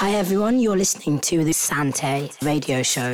Hi everyone, you're listening to the Sante radio show.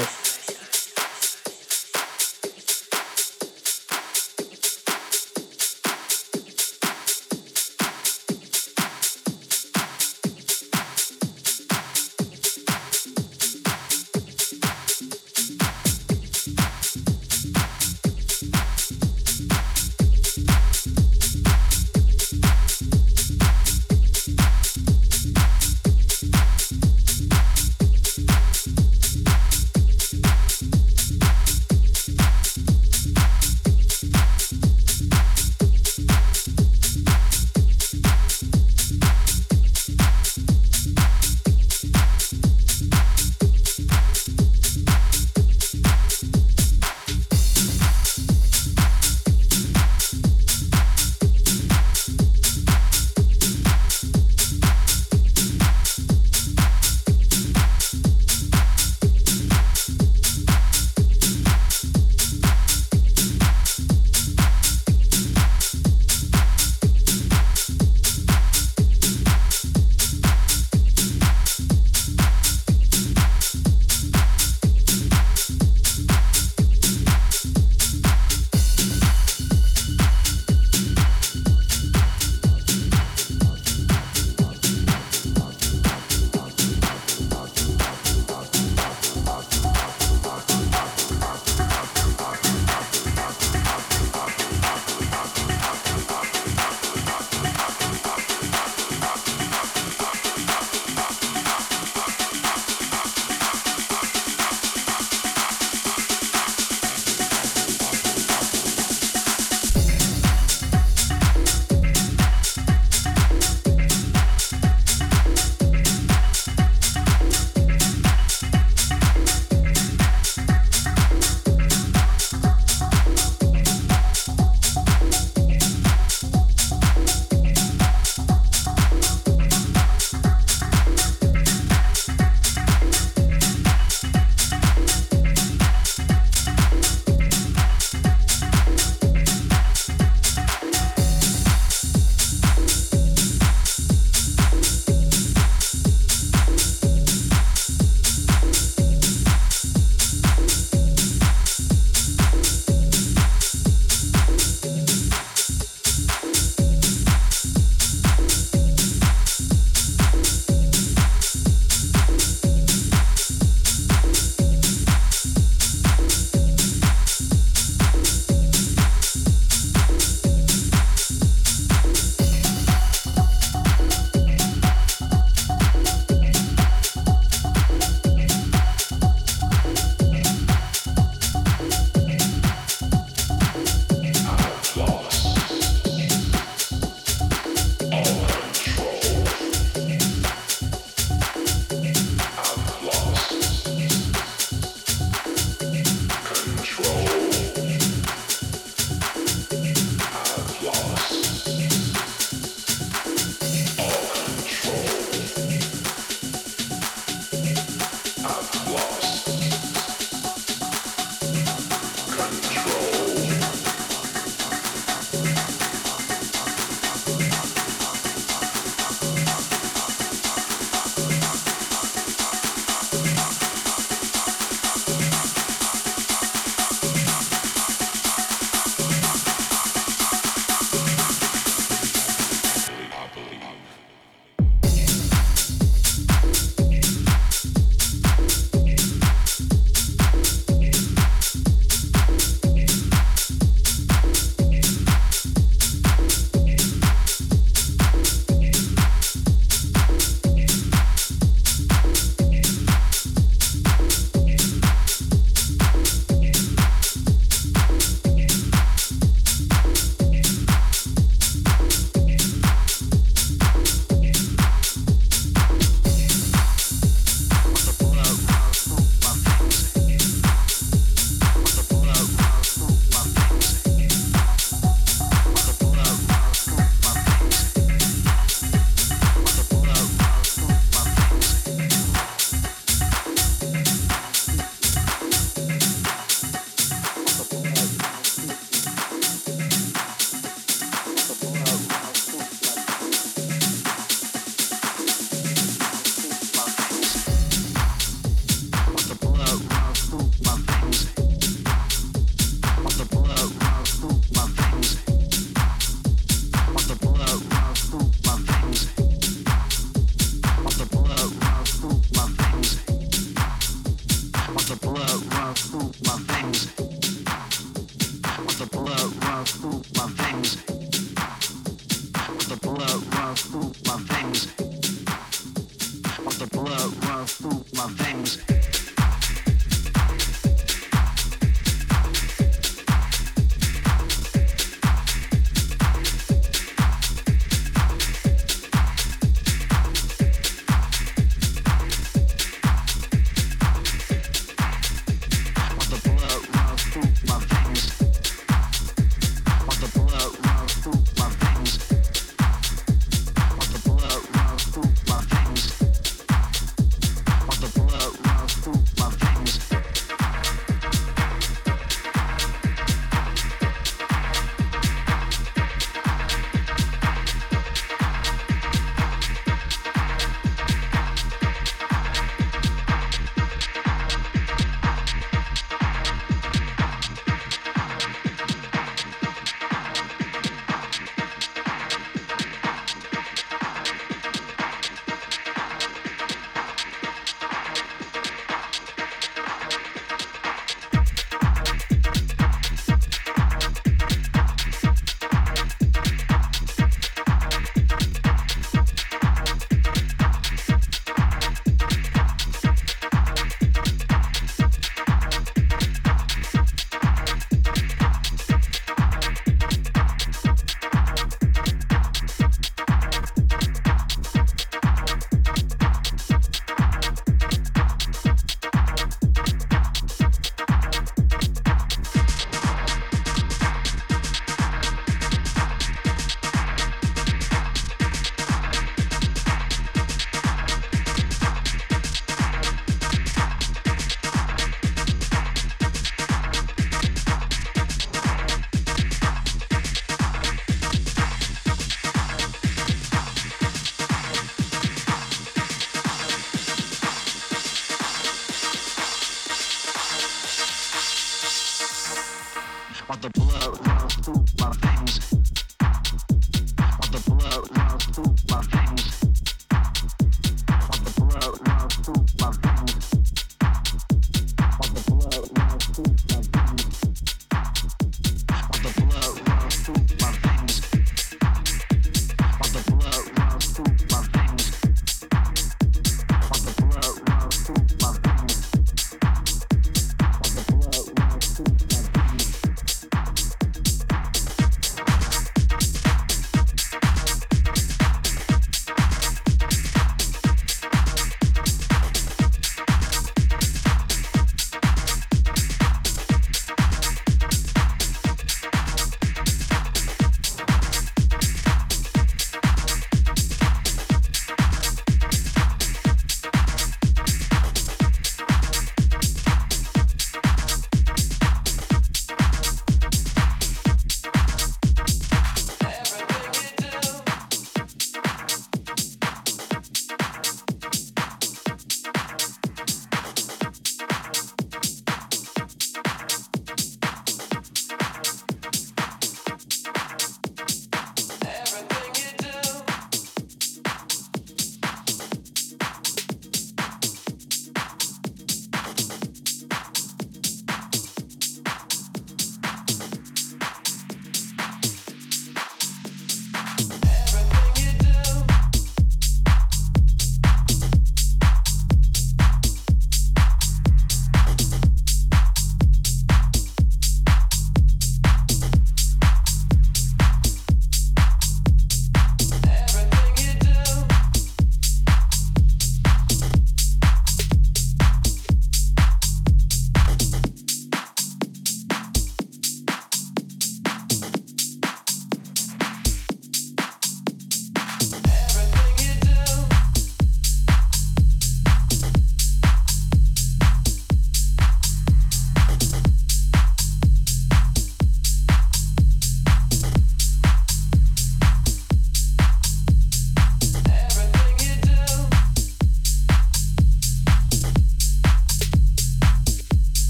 blood pull out move my things.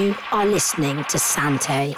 You are listening to Sante.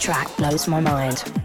Track blows my mind.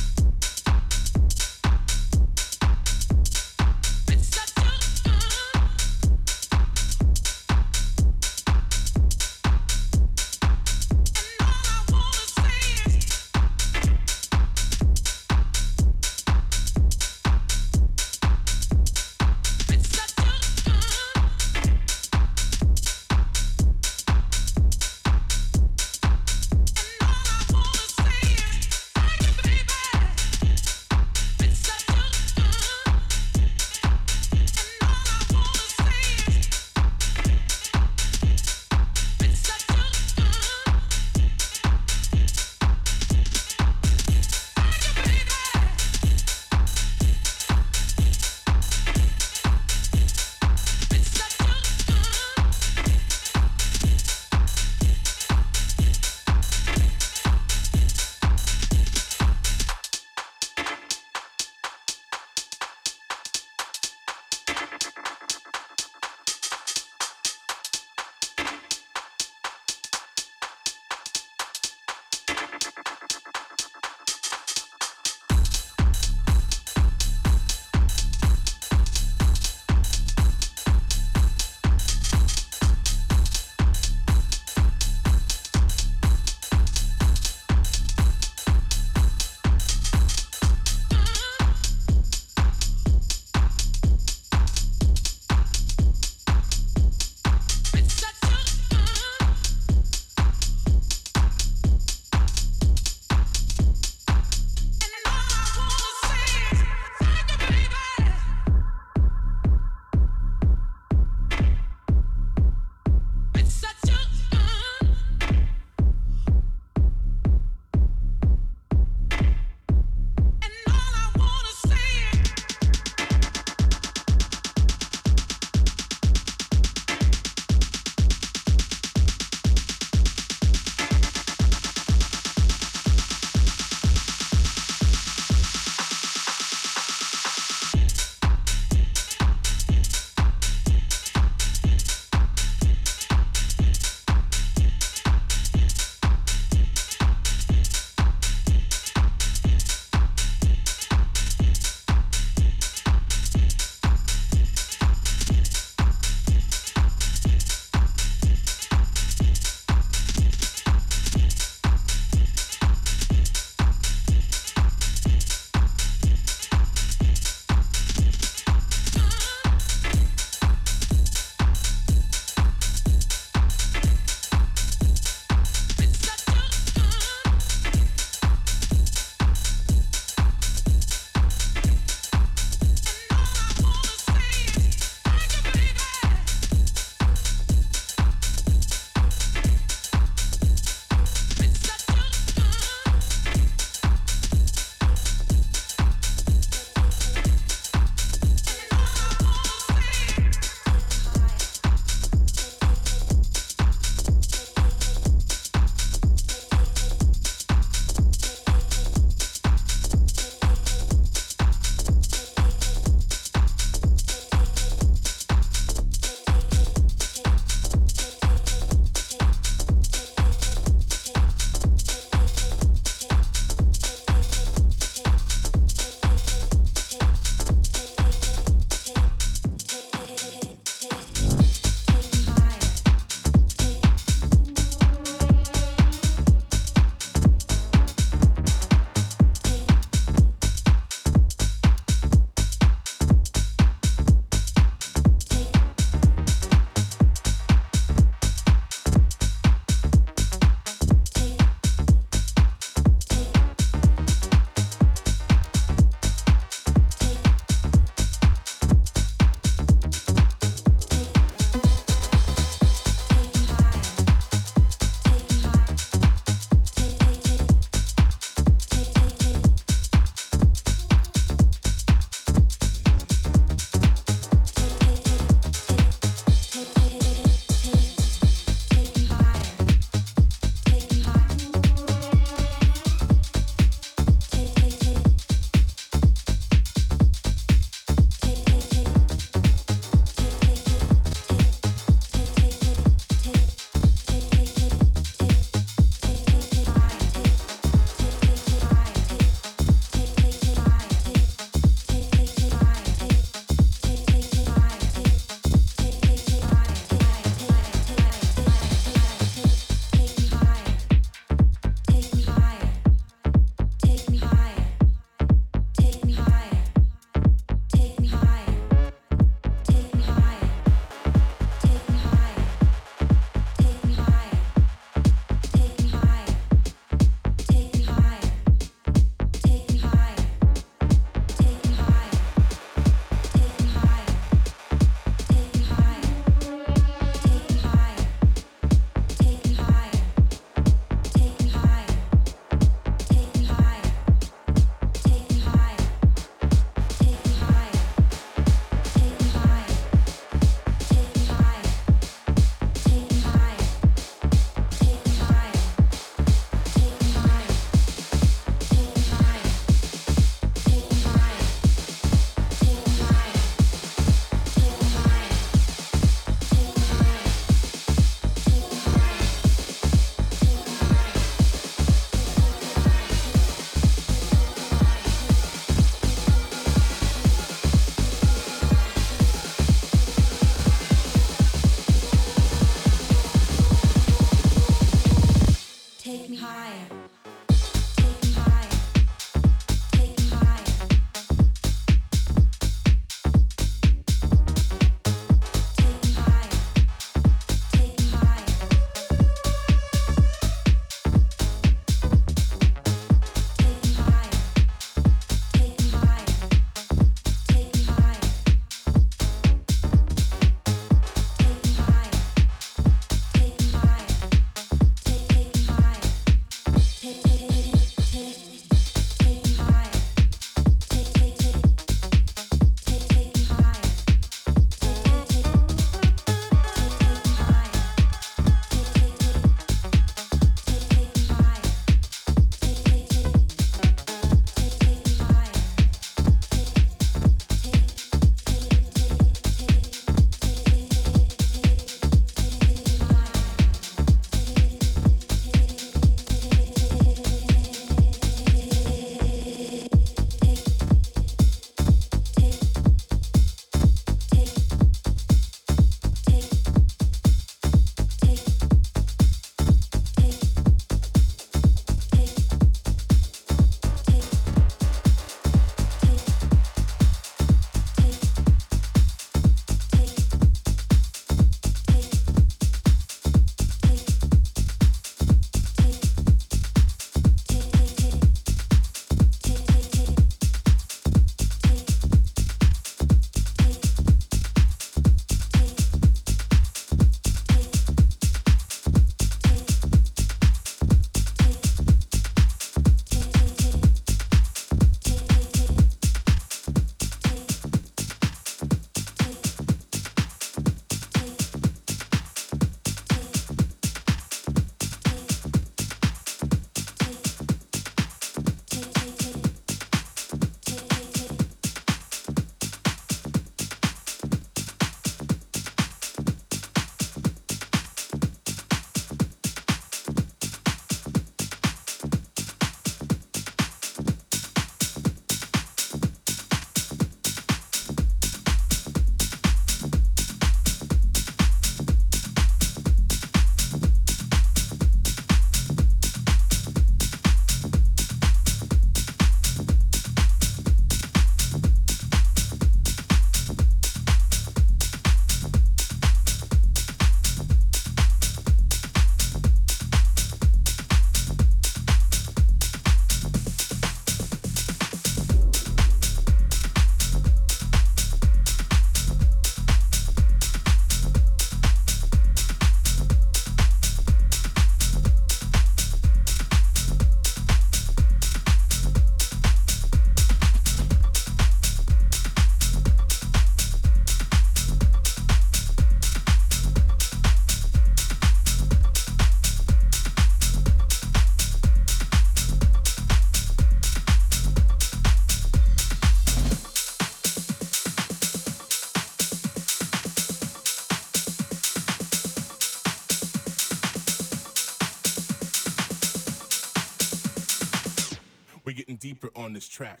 track.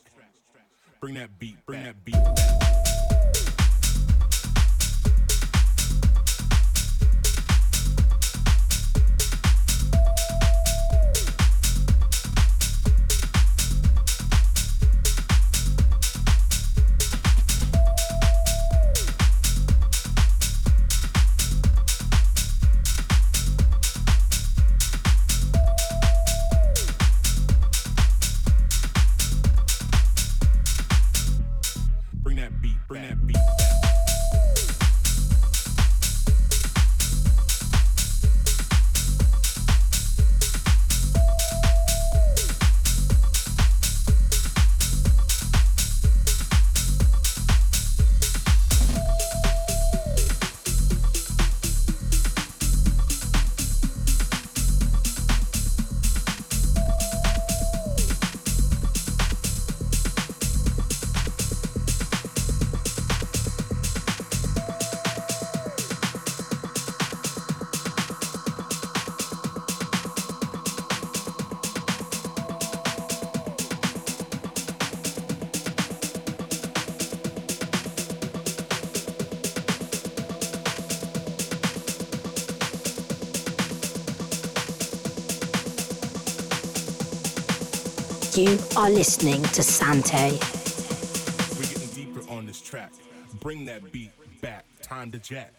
Bring that beat, bring You are listening to Sante. We're getting deeper on this track. Bring that beat back. Time to jack.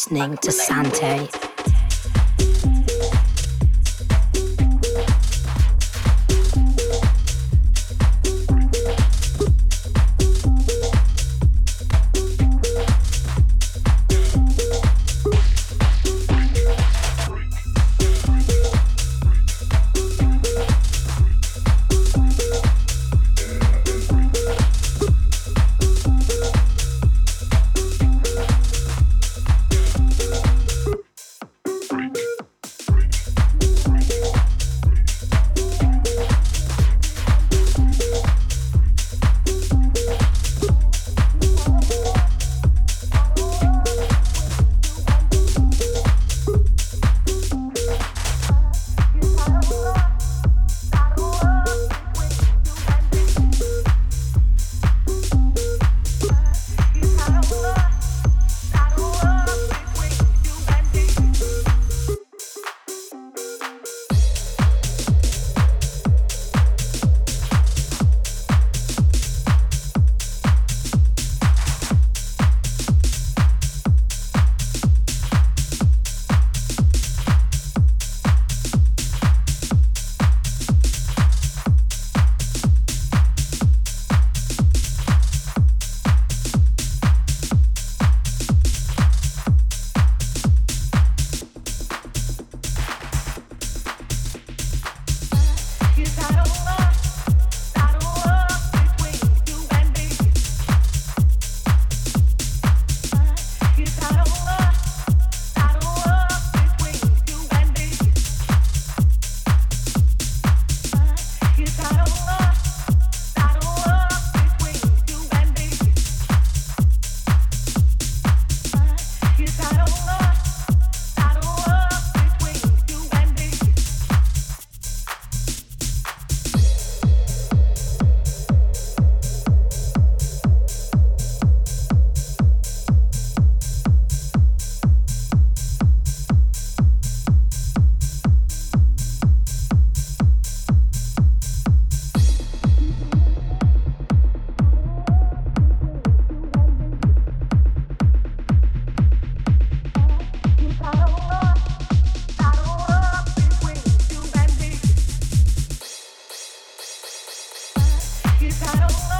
Listening to Sante. I don't know.